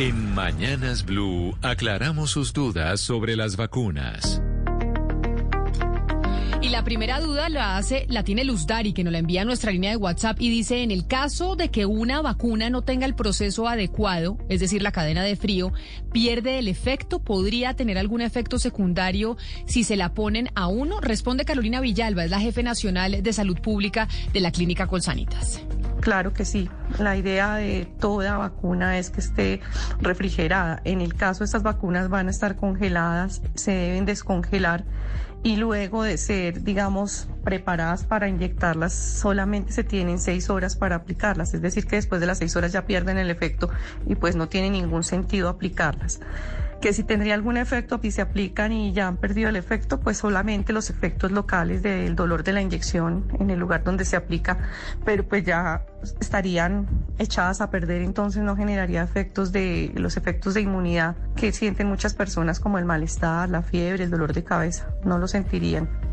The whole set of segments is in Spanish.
En Mañanas Blue aclaramos sus dudas sobre las vacunas. Y la primera duda la hace, la tiene Luz Dari, que nos la envía a nuestra línea de WhatsApp y dice, en el caso de que una vacuna no tenga el proceso adecuado, es decir, la cadena de frío, pierde el efecto, podría tener algún efecto secundario si se la ponen a uno. Responde Carolina Villalba, es la jefe nacional de salud pública de la clínica Colsanitas. Claro que sí. La idea de toda vacuna es que esté refrigerada. En el caso de estas vacunas van a estar congeladas, se deben descongelar y luego de ser, digamos, preparadas para inyectarlas, solamente se tienen seis horas para aplicarlas. Es decir, que después de las seis horas ya pierden el efecto y pues no tiene ningún sentido aplicarlas que si tendría algún efecto, si se aplican y ya han perdido el efecto, pues solamente los efectos locales del dolor de la inyección en el lugar donde se aplica, pero pues ya estarían echadas a perder, entonces no generaría efectos de los efectos de inmunidad que sienten muchas personas como el malestar, la fiebre, el dolor de cabeza, no lo sentirían.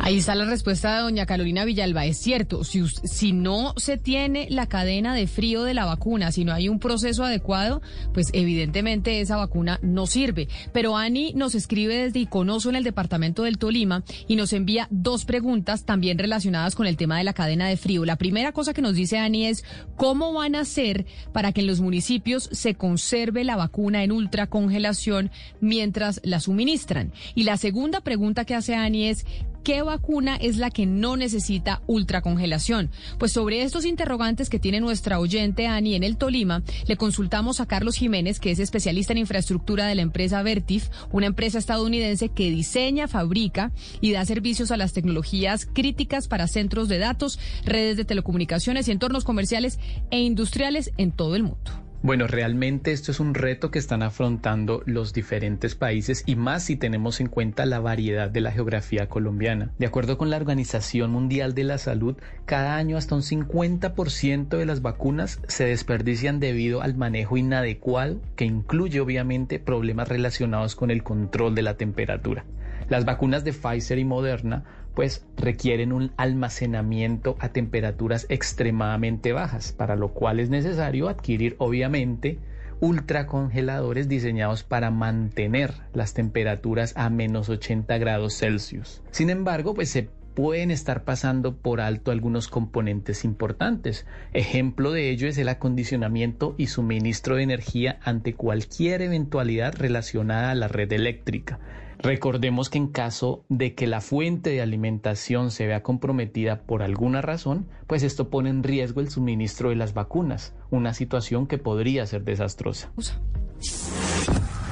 Ahí está la respuesta de doña Carolina Villalba. Es cierto, si, si no se tiene la cadena de frío de la vacuna, si no hay un proceso adecuado, pues evidentemente esa vacuna no sirve. Pero Ani nos escribe desde Iconoso en el departamento del Tolima y nos envía dos preguntas también relacionadas con el tema de la cadena de frío. La primera cosa que nos dice Ani es cómo van a hacer para que en los municipios se conserve la vacuna en ultracongelación mientras la suministran. Y la segunda pregunta que hace Ani es ¿Qué vacuna es la que no necesita ultracongelación? Pues sobre estos interrogantes que tiene nuestra oyente Ani en el Tolima, le consultamos a Carlos Jiménez, que es especialista en infraestructura de la empresa Vertif, una empresa estadounidense que diseña, fabrica y da servicios a las tecnologías críticas para centros de datos, redes de telecomunicaciones y entornos comerciales e industriales en todo el mundo. Bueno, realmente esto es un reto que están afrontando los diferentes países y más si tenemos en cuenta la variedad de la geografía colombiana. De acuerdo con la Organización Mundial de la Salud, cada año hasta un 50% de las vacunas se desperdician debido al manejo inadecuado que incluye obviamente problemas relacionados con el control de la temperatura. Las vacunas de Pfizer y Moderna pues requieren un almacenamiento a temperaturas extremadamente bajas, para lo cual es necesario adquirir obviamente ultracongeladores diseñados para mantener las temperaturas a menos 80 grados Celsius. Sin embargo, pues se pueden estar pasando por alto algunos componentes importantes. Ejemplo de ello es el acondicionamiento y suministro de energía ante cualquier eventualidad relacionada a la red eléctrica. Recordemos que en caso de que la fuente de alimentación se vea comprometida por alguna razón, pues esto pone en riesgo el suministro de las vacunas, una situación que podría ser desastrosa.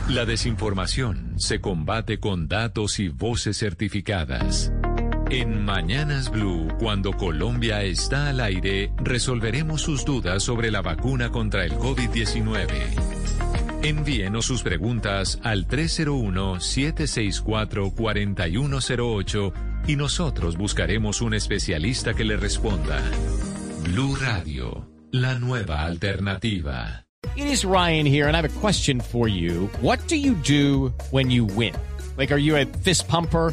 La desinformación se combate con datos y voces certificadas. En Mañanas Blue, cuando Colombia está al aire, resolveremos sus dudas sobre la vacuna contra el COVID-19. Envíenos sus preguntas al 301-764-4108 y nosotros buscaremos un especialista que le responda. Blue Radio, la nueva alternativa. It is Ryan here and I have a question for you. What do you do when you win? Like, are you a fist pumper?